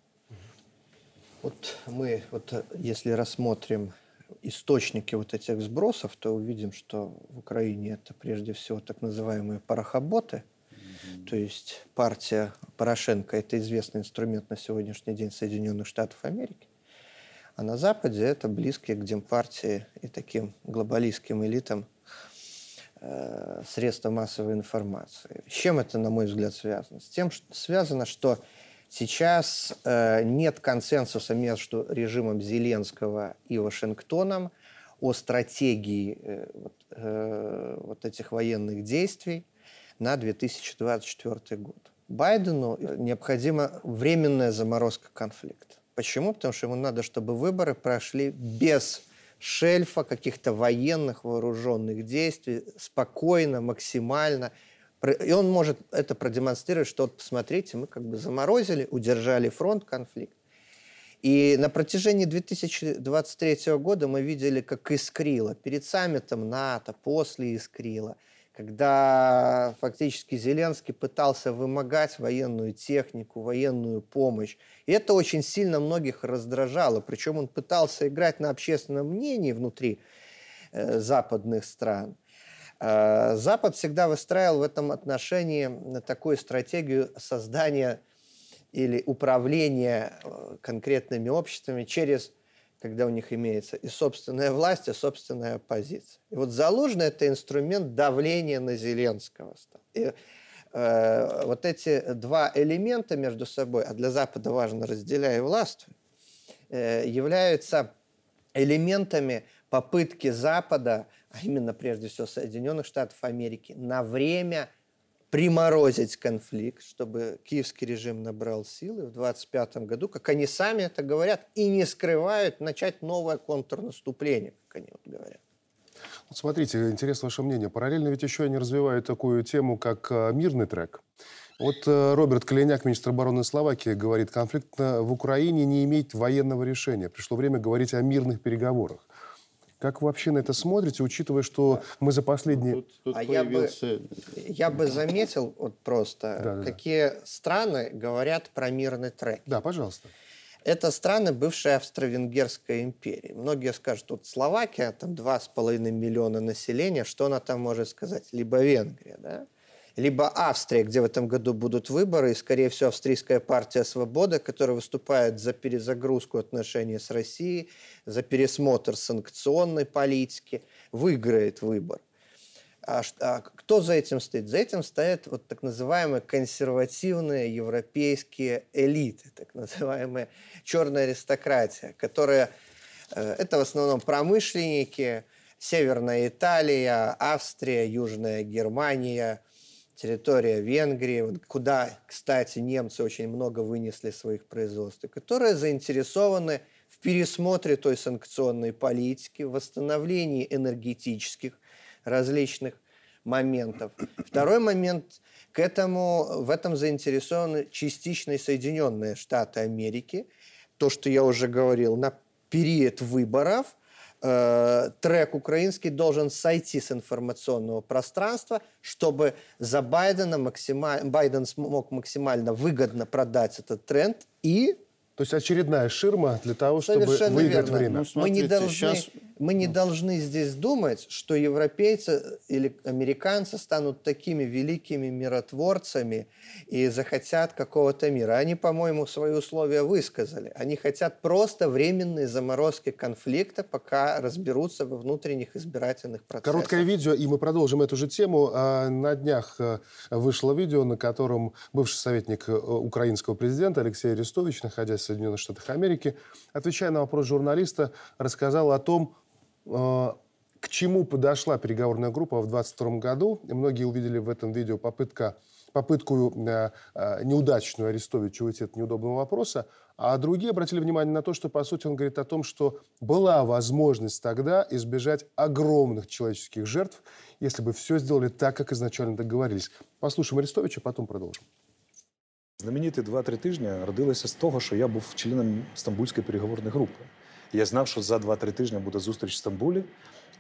Вот мы, вот если рассмотрим источники вот этих сбросов, то увидим, что в Украине это прежде всего так называемые парохоботы, mm-hmm. то есть партия Порошенко – это известный инструмент на сегодняшний день Соединенных Штатов Америки, а на Западе это близкие к демпартии и таким глобалистским элитам Э, средства массовой информации. С чем это, на мой взгляд, связано? С тем, что связано, что сейчас э, нет консенсуса между режимом Зеленского и Вашингтоном о стратегии э, вот, вот этих военных действий на 2024 год. Байдену необходима временная заморозка конфликта. Почему? Потому что ему надо, чтобы выборы прошли без шельфа, каких-то военных вооруженных действий, спокойно, максимально. И он может это продемонстрировать, что вот посмотрите, мы как бы заморозили, удержали фронт, конфликт. И на протяжении 2023 года мы видели, как искрило перед саммитом НАТО, после искрило – когда фактически Зеленский пытался вымогать военную технику, военную помощь. И это очень сильно многих раздражало. Причем он пытался играть на общественном мнении внутри э, западных стран. Э, Запад всегда выстраивал в этом отношении такую стратегию создания или управления э, конкретными обществами через когда у них имеется и собственная власть, и собственная оппозиция. И вот Залужный – это инструмент давления на Зеленского. И э, вот эти два элемента между собой, а для Запада важно разделяя власть, э, являются элементами попытки Запада, а именно прежде всего Соединенных Штатов Америки, на время приморозить конфликт, чтобы киевский режим набрал силы в 25 году, как они сами это говорят, и не скрывают, начать новое контрнаступление, как они вот говорят. Вот смотрите, интересно ваше мнение. Параллельно ведь еще они развивают такую тему, как а, мирный трек. Вот э, Роберт Калиняк, министр обороны Словакии, говорит, конфликт в Украине не имеет военного решения. Пришло время говорить о мирных переговорах. Как вы вообще на это смотрите, учитывая, что мы за последние... Тут, тут а появился... я, бы, я бы заметил вот просто, да, да, какие да. страны говорят про мирный трек. Да, пожалуйста. Это страны бывшей Австро-Венгерской империи. Многие скажут, вот Словакия, там 2,5 миллиона населения, что она там может сказать? Либо Венгрия, да? Либо Австрия, где в этом году будут выборы, и, скорее всего, австрийская партия «Свобода», которая выступает за перезагрузку отношений с Россией, за пересмотр санкционной политики, выиграет выбор. А, а кто за этим стоит? За этим стоят вот так называемые консервативные европейские элиты, так называемая черная аристократия, которая э, это в основном промышленники, Северная Италия, Австрия, Южная Германия, территория Венгрии, куда, кстати, немцы очень много вынесли своих производств, которые заинтересованы в пересмотре той санкционной политики, в восстановлении энергетических различных моментов. Второй момент к этому, в этом заинтересованы частично Соединенные Штаты Америки. То, что я уже говорил, на период выборов э, трек украинский должен сойти с информационного пространства, чтобы за Байдена максималь... Байден смог максимально выгодно продать этот тренд и то есть очередная ширма для того, чтобы Совершенно выиграть верно. время. Ну, смотрите, мы, не должны, сейчас... мы не должны здесь думать, что европейцы или американцы станут такими великими миротворцами и захотят какого-то мира. Они, по-моему, свои условия высказали. Они хотят просто временной заморозки конфликта, пока разберутся во внутренних избирательных процессах. Короткое видео, и мы продолжим эту же тему. А, на днях э, вышло видео, на котором бывший советник э, украинского президента Алексей Арестович, находясь Соединенных Штатах Америки, отвечая на вопрос журналиста, рассказал о том, э, к чему подошла переговорная группа в 2022 году. И многие увидели в этом видео попытка, попытку э, э, неудачную Арестовича уйти от неудобного вопроса, а другие обратили внимание на то, что, по сути, он говорит о том, что была возможность тогда избежать огромных человеческих жертв, если бы все сделали так, как изначально договорились. Послушаем Арестовича, потом продолжим. Знамениті два-три тижні родилися з того, що я був членом стамбульської переговорної групи. Я знав, що за два-три тижні буде зустріч в Стамбулі,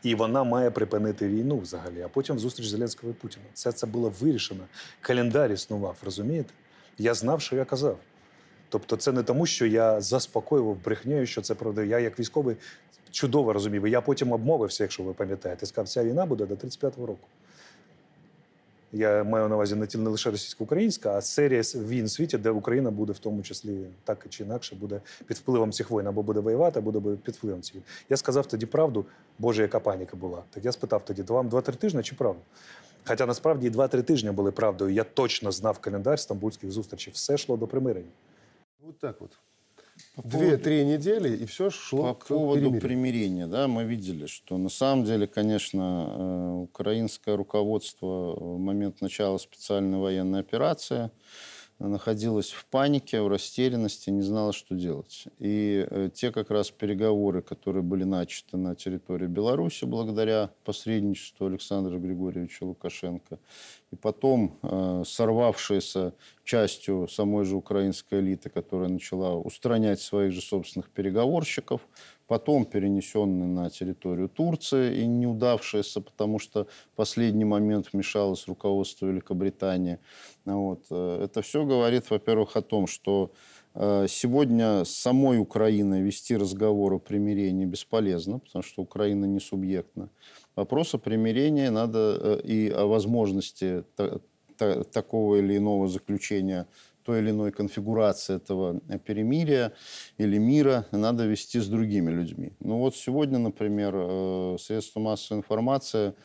і вона має припинити війну взагалі. А потім зустріч Зеленського і Путіна. Це це було вирішено. Календар існував, розумієте? Я знав, що я казав. Тобто, це не тому, що я заспокоював брехнею, що це правда. Я як військовий чудово розумів. Я потім обмовився, якщо ви пам'ятаєте, сказав, ця війна буде до 35-го року. Я маю на увазі не лише російсько-українська, а серія війн в світі, де Україна буде в тому числі так чи інакше буде під впливом цих воїн, або буде воювати, або буде під впливом цих. Я сказав тоді правду, Боже, яка паніка була. Так я спитав тоді: то вам два-три тижні чи правду? Хоча насправді і два-три тижні були правдою. Я точно знав календар стамбульських зустрічей. Все йшло до примирення. Вот так вот. Две-три недели, и все шло По к поводу перемирию. примирения, да, мы видели, что на самом деле, конечно, э, украинское руководство в момент начала специальной военной операции – находилась в панике, в растерянности, не знала, что делать. И э, те как раз переговоры, которые были начаты на территории Беларуси благодаря посредничеству Александра Григорьевича Лукашенко, и потом э, сорвавшиеся частью самой же украинской элиты, которая начала устранять своих же собственных переговорщиков, потом перенесенные на территорию Турции и неудавшиеся, потому что в последний момент вмешалось руководство Великобритании. Вот. Э, это все говорит, во-первых, о том, что сегодня с самой Украиной вести разговор о примирении бесполезно, потому что Украина не субъектна. Вопрос о примирении надо э, и о возможности такого или иного заключения той или иной конфигурации этого перемирия или мира надо вести с другими людьми. Ну вот сегодня, например, э, средства массовой информации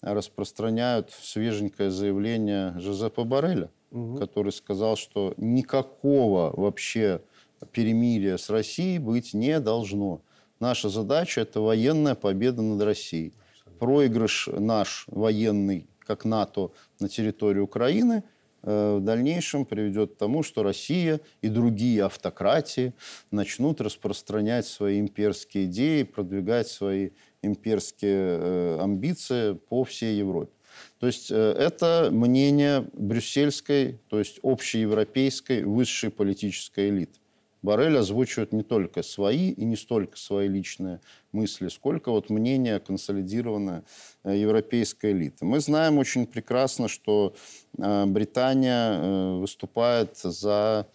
распространяют свеженькое заявление Жозепа Барреля, угу. который сказал, что никакого вообще перемирия с Россией быть не должно. Наша задача – это военная победа над Россией. Проигрыш наш военный, как НАТО, на территории Украины – Э, в дальнейшем приведет к тому, что Россия и другие автократии начнут распространять свои имперские идеи, продвигать свои имперские э, амбиции по всей Европе. То есть э, это мнение брюссельской, то есть общеевропейской высшей политической элиты. Барель озвучивает не только свои и не столько свои личные мысли, сколько вот мнение консолидированное э, европейской элиты. Мы знаем очень прекрасно, что э, Британия выступает за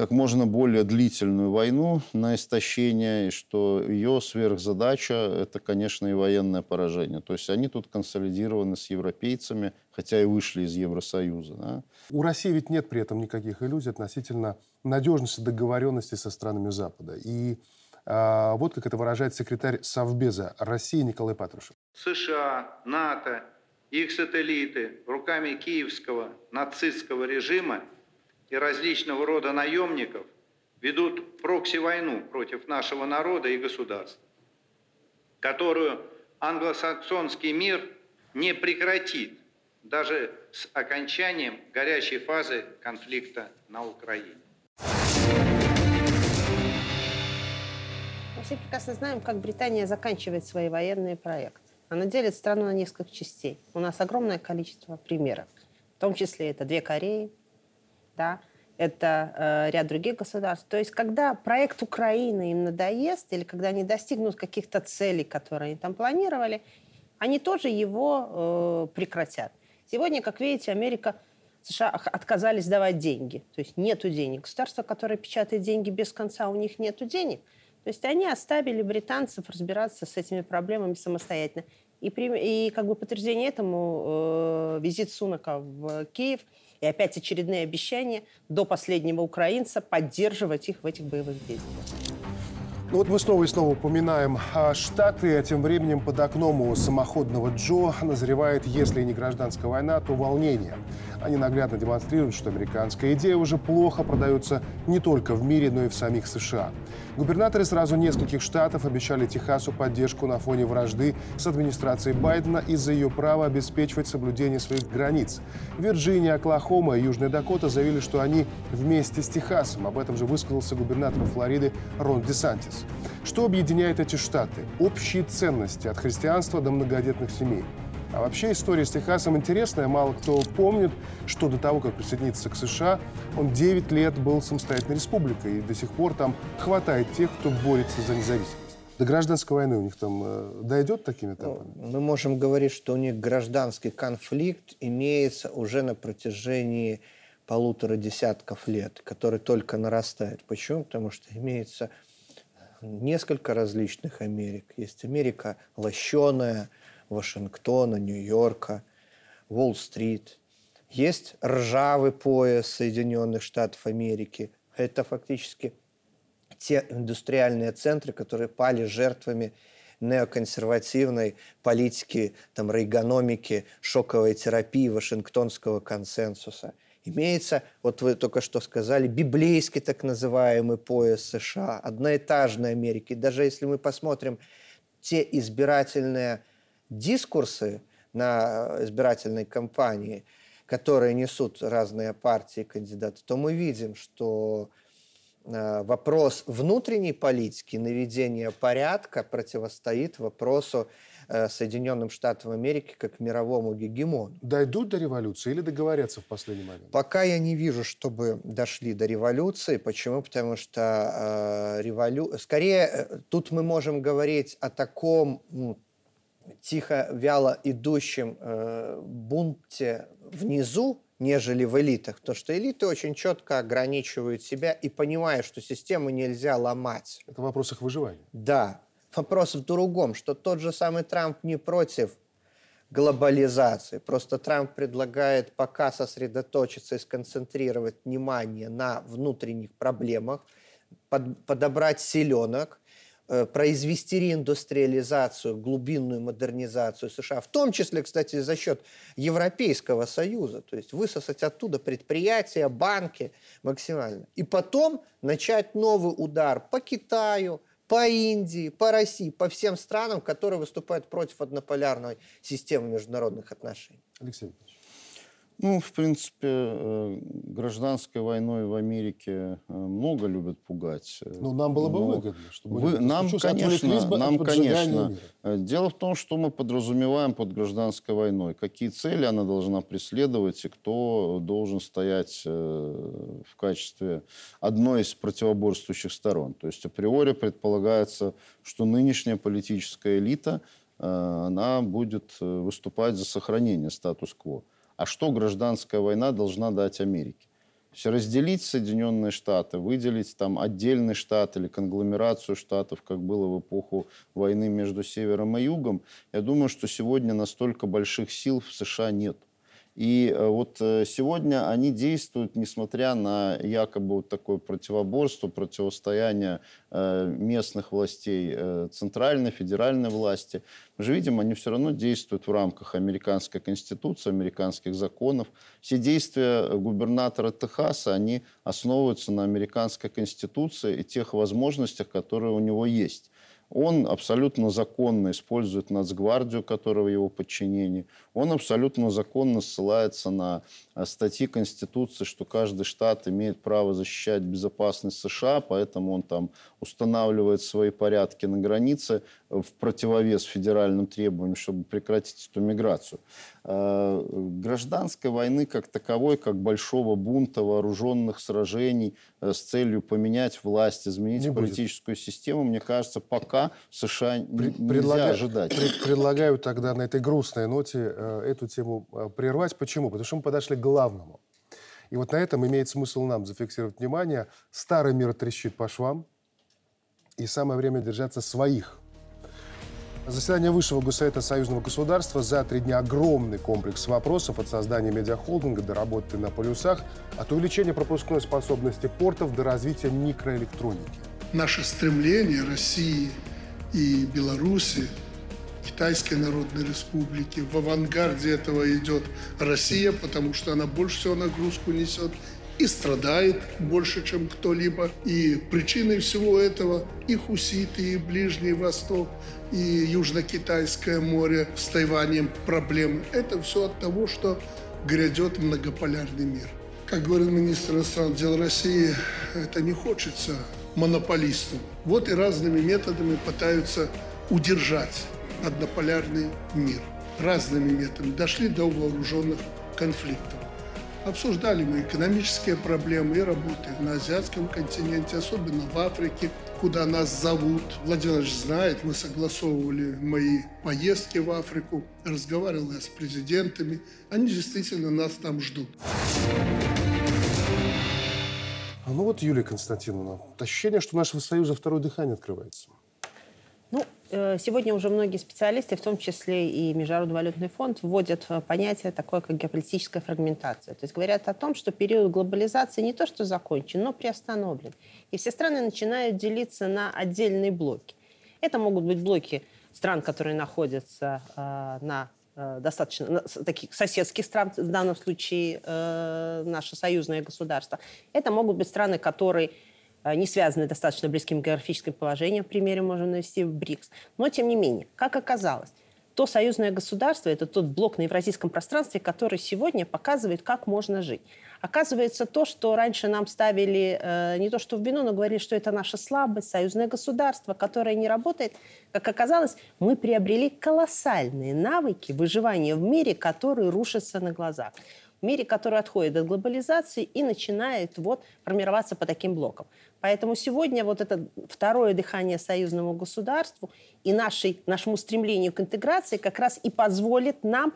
как можно более длительную войну на истощение, и что ее сверхзадача – это, конечно, и военное поражение. То есть они тут консолидированы с европейцами, хотя и вышли из Евросоюза. Да? У России ведь нет при этом никаких иллюзий относительно надежности договоренности со странами Запада. И а, вот как это выражает секретарь Совбеза России Николай Патрушев. США, НАТО, их сателлиты руками киевского нацистского режима и различного рода наемников ведут прокси-войну против нашего народа и государства, которую англосаксонский мир не прекратит даже с окончанием горячей фазы конфликта на Украине. Мы все прекрасно знаем, как Британия заканчивает свои военные проекты. Она делит страну на несколько частей. У нас огромное количество примеров. В том числе это две Кореи, да, это э, ряд других государств. То есть, когда проект Украины им надоест, или когда они достигнут каких-то целей, которые они там планировали, они тоже его э, прекратят. Сегодня, как видите, Америка, США отказались давать деньги. То есть нету денег. Государство, которое печатает деньги без конца, у них нету денег. То есть они оставили британцев разбираться с этими проблемами самостоятельно. И, и как бы подтверждение этому э, визит Сунака в Киев и опять очередные обещания до последнего украинца поддерживать их в этих боевых действиях. Ну вот мы снова и снова упоминаем Штаты, а тем временем под окном у самоходного Джо назревает, если не гражданская война, то волнение. Они наглядно демонстрируют, что американская идея уже плохо продается не только в мире, но и в самих США. Губернаторы сразу нескольких штатов обещали Техасу поддержку на фоне вражды с администрацией Байдена из-за ее права обеспечивать соблюдение своих границ. Вирджиния, Оклахома и Южная Дакота заявили, что они вместе с Техасом. Об этом же высказался губернатор Флориды Рон Десантис. Что объединяет эти штаты? Общие ценности от христианства до многодетных семей. А вообще история с Техасом интересная. Мало кто помнит, что до того, как присоединиться к США, он 9 лет был самостоятельной республикой. И до сих пор там хватает тех, кто борется за независимость. До гражданской войны у них там э, дойдет такими этапами? Ну, мы можем говорить, что у них гражданский конфликт имеется уже на протяжении полутора десятков лет, который только нарастает. Почему? Потому что имеется несколько различных Америк. Есть Америка лощеная, Вашингтона, Нью-Йорка, Уолл-стрит. Есть ржавый пояс Соединенных Штатов Америки. Это фактически те индустриальные центры, которые пали жертвами неоконсервативной политики, там, рейгономики, шоковой терапии, Вашингтонского консенсуса. Имеется, вот вы только что сказали, библейский так называемый пояс США, одноэтажной Америки. Даже если мы посмотрим те избирательные дискурсы на избирательной кампании, которые несут разные партии кандидаты, то мы видим, что э, вопрос внутренней политики, наведения порядка противостоит вопросу э, Соединенным Штатам Америки как мировому гегемону. Дойдут до революции или договорятся в последний момент? Пока я не вижу, чтобы дошли до революции. Почему? Потому что э, револю... скорее э, тут мы можем говорить о таком ну, тихо, вяло идущем э, бунте внизу, нежели в элитах. То, что элиты очень четко ограничивают себя и понимают, что систему нельзя ломать. Это вопрос их выживания. Да. Вопрос в другом, что тот же самый Трамп не против глобализации. Просто Трамп предлагает пока сосредоточиться и сконцентрировать внимание на внутренних проблемах, под, подобрать селенок, произвести реиндустриализацию, глубинную модернизацию США, в том числе, кстати, за счет Европейского Союза, то есть высосать оттуда предприятия, банки максимально. И потом начать новый удар по Китаю, по Индии, по России, по всем странам, которые выступают против однополярной системы международных отношений. Алексей. Ну, в принципе, э, гражданской войной в Америке э, много любят пугать. Ну, нам было бы Но выгодно, чтобы вы, нам, конечно, бы нам, конечно. мира. Э, Дело в том, что мы подразумеваем под гражданской войной, какие цели она должна преследовать и кто должен стоять э, в качестве одной из противоборствующих сторон. То есть априори предполагается, что нынешняя политическая элита, э, она будет э, выступать за сохранение статус-кво. А что гражданская война должна дать Америке? То есть разделить Соединенные Штаты, выделить там отдельный штат или конгломерацию штатов, как было в эпоху войны между Севером и Югом, я думаю, что сегодня настолько больших сил в США нет. И э, вот э, сегодня они действуют, несмотря на якобы вот такое противоборство, противостояние э, местных властей, центральной, федеральной власти. Мы же видим, они все равно действуют в рамках американской конституции, американских законов. Все действия губернатора Техаса, они основываются на американской конституции и тех возможностях, которые у него есть. Он абсолютно законно использует Нацгвардию, которая в его подчинении. Он абсолютно законно ссылается на э, статьи Конституции, что каждый штат имеет право защищать безопасность США, поэтому он там устанавливает свои порядки на границе в противовес федеральным требованиям, чтобы прекратить эту миграцию. Э, Гражданской войны как таковой, как большого бунта, вооруженных сражений э, с целью поменять власть, изменить Не будет. политическую систему, мне кажется, пока в США Пред- нельзя предлагаю- ожидать. пред- предлагаю тогда на этой грустной ноте э, эту тему э, прервать. Почему? Потому что мы подошли к главному. И вот на этом имеет смысл нам зафиксировать внимание. Старый мир трещит по швам, и самое время держаться своих. Заседание Высшего Госсовета Союзного государства за три дня огромный комплекс вопросов от создания медиахолдинга до работы на полюсах, от увеличения пропускной способности портов до развития микроэлектроники. Наше стремление России и Беларуси, Китайской Народной Республики, в авангарде этого идет Россия, потому что она больше всего нагрузку несет и страдает больше, чем кто-либо. И причиной всего этого и хуситы, и Ближний Восток, и Южно-Китайское море с Тайванем проблемы. Это все от того, что грядет многополярный мир. Как говорил министр иностранных дел России, это не хочется монополисту. Вот и разными методами пытаются удержать однополярный мир. Разными методами. Дошли до вооруженных конфликтов. Обсуждали мы экономические проблемы и работы на азиатском континенте, особенно в Африке, куда нас зовут. Владимир Владимирович знает, мы согласовывали мои поездки в Африку, разговаривал я с президентами. Они действительно нас там ждут. А ну вот, Юлия Константиновна, ощущение, что у нашего Союза второе дыхание открывается. Ну, э, сегодня уже многие специалисты, в том числе и Международный валютный фонд, вводят э, понятие такое, как геополитическая фрагментация. То есть говорят о том, что период глобализации не то что закончен, но приостановлен. И все страны начинают делиться на отдельные блоки. Это могут быть блоки стран, которые находятся э, на достаточно таких соседских стран, в данном случае э, наше союзное государство. Это могут быть страны, которые не связаны достаточно близким географическим положением, в примере можем навести в БРИКС. Но, тем не менее, как оказалось, то союзное государство – это тот блок на евразийском пространстве, который сегодня показывает, как можно жить. Оказывается, то, что раньше нам ставили э, не то что в вину, но говорили, что это наша слабость, союзное государство, которое не работает, как оказалось, мы приобрели колоссальные навыки выживания в мире, которые рушатся на глазах. В мире, который отходит от глобализации и начинает вот формироваться по таким блокам. Поэтому сегодня вот это второе дыхание союзному государству и нашей, нашему стремлению к интеграции как раз и позволит нам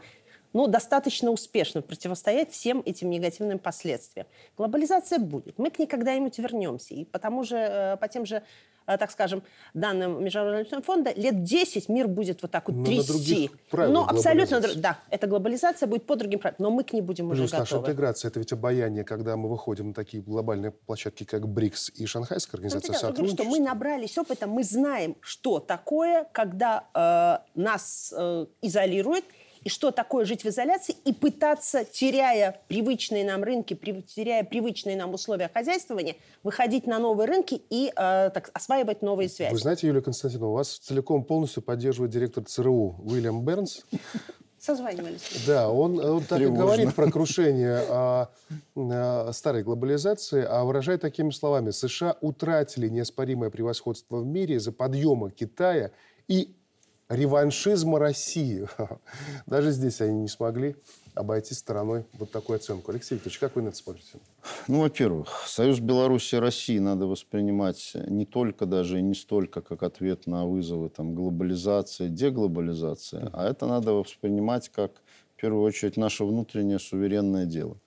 ну, достаточно успешно противостоять всем этим негативным последствиям. Глобализация будет. Мы к ней когда-нибудь вернемся. И потому же, э, по тем же, так скажем, данным Международного валютного фонда, лет 10 мир будет вот так вот Но на трясти. Но абсолютно, да, эта глобализация будет по другим правилам, но мы к ней будем уже Плюс наша готовы. интеграция – это ведь обаяние, когда мы выходим на такие глобальные площадки, как БРИКС и Шанхайская организация Я говорю, что сотрудничества. мы набрались опыта, мы знаем, что такое, когда э, нас э, изолируют, и что такое жить в изоляции, и пытаться, теряя привычные нам рынки, при- теряя привычные нам условия хозяйствования, выходить на новые рынки и э, так, осваивать новые связи. Вы знаете, Юлия Константиновна, вас целиком полностью поддерживает директор ЦРУ Уильям Бернс. Созванивались. Да, он, он так и говорит про крушение а, а, старой глобализации, а выражает такими словами. США утратили неоспоримое превосходство в мире из-за подъема Китая и реваншизма России. Даже здесь они не смогли обойти стороной вот такую оценку. Алексей Викторович, как вы на это смотрите? Ну, во-первых, Союз Беларуси и России надо воспринимать не только даже и не столько как ответ на вызовы там, глобализации, деглобализации, а это надо воспринимать как, в первую очередь, наше внутреннее суверенное дело.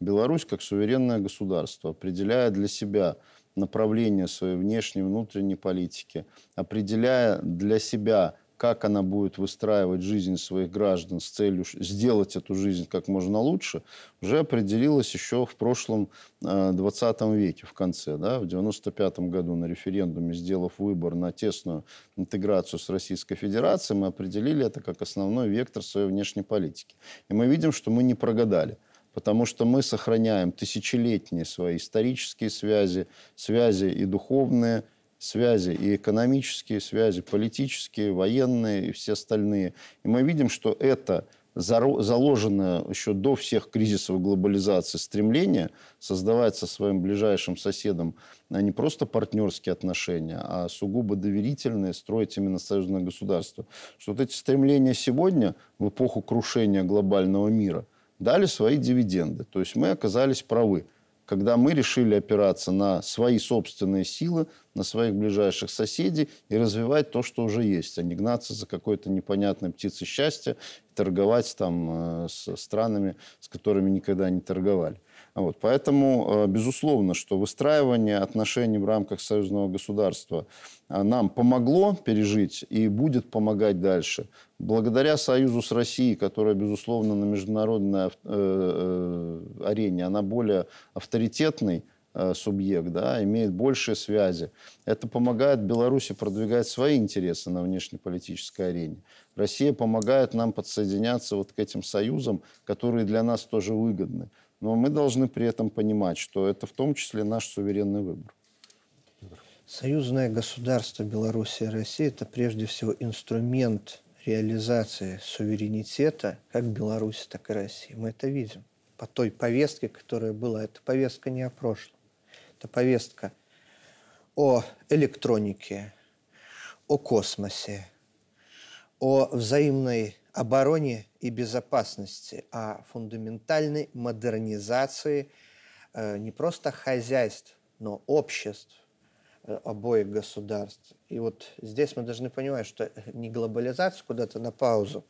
Беларусь, как суверенное государство, определяя для себя направление своей внешней и внутренней политики, определяя для себя как она будет выстраивать жизнь своих граждан с целью сделать эту жизнь как можно лучше, уже определилась еще в прошлом 20 э, веке, в конце. Да, в 95 году на референдуме, сделав выбор на тесную интеграцию с Российской Федерацией, мы определили это как основной вектор своей внешней политики. И мы видим, что мы не прогадали потому что мы сохраняем тысячелетние свои исторические связи, связи и духовные, связи, и экономические связи, политические, военные и все остальные. И мы видим, что это заложенное еще до всех кризисов глобализации стремление создавать со своим ближайшим соседом а не просто партнерские отношения, а сугубо доверительные, строить именно союзное государство. Что вот эти стремления сегодня, в эпоху крушения глобального мира, дали свои дивиденды. То есть мы оказались правы когда мы решили опираться на свои собственные силы, на своих ближайших соседей и развивать то, что уже есть, а не гнаться за какой-то непонятной птицей счастья торговать там э, с странами, с которыми никогда не торговали. Вот. Поэтому, э, безусловно, что выстраивание отношений в рамках союзного государства э, нам помогло пережить и будет помогать дальше. Благодаря союзу с Россией, которая, безусловно, на международной э, арене, она более авторитетный субъект, да, имеет большие связи. Это помогает Беларуси продвигать свои интересы на внешнеполитической арене. Россия помогает нам подсоединяться вот к этим союзам, которые для нас тоже выгодны. Но мы должны при этом понимать, что это в том числе наш суверенный выбор. Союзное государство Беларуси и России – это прежде всего инструмент реализации суверенитета как Беларуси, так и России. Мы это видим по той повестке, которая была. Это повестка не о прошлом. Это повестка о электронике, о космосе, о взаимной обороне и безопасности, а фундаментальной модернизации э, не просто хозяйств, но обществ э, обоих государств. И вот здесь мы должны понимать, что не глобализация куда-то на паузу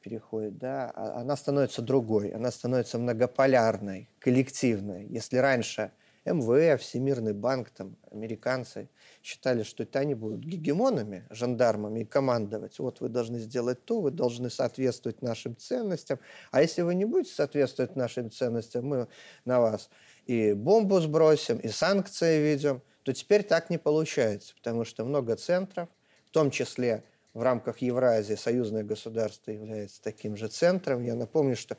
переходит, да, а она становится другой, она становится многополярной, коллективной. Если раньше МВФ, Всемирный банк, там, американцы считали, что это они будут гегемонами, жандармами и командовать. Вот вы должны сделать то, вы должны соответствовать нашим ценностям. А если вы не будете соответствовать нашим ценностям, мы на вас и бомбу сбросим, и санкции введем, то теперь так не получается, потому что много центров, в том числе в рамках Евразии союзное государство является таким же центром. Я напомню, что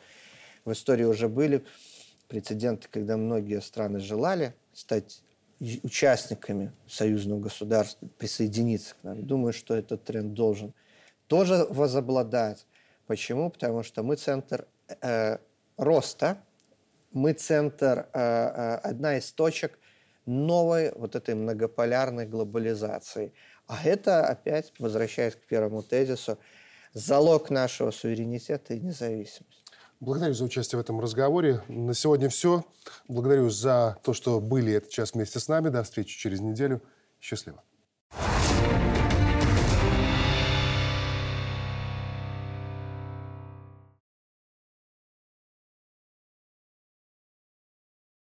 в истории уже были прецеденты, когда многие страны желали стать участниками союзного государства, присоединиться к нам. Думаю, что этот тренд должен тоже возобладать. Почему? Потому что мы центр э, роста, мы центр, э, э, одна из точек новой вот этой многополярной глобализации. А это опять, возвращаясь к первому тезису, залог нашего суверенитета и независимости. Благодарю за участие в этом разговоре. На сегодня все. Благодарю за то, что были этот час вместе с нами. До встречи через неделю. Счастливо.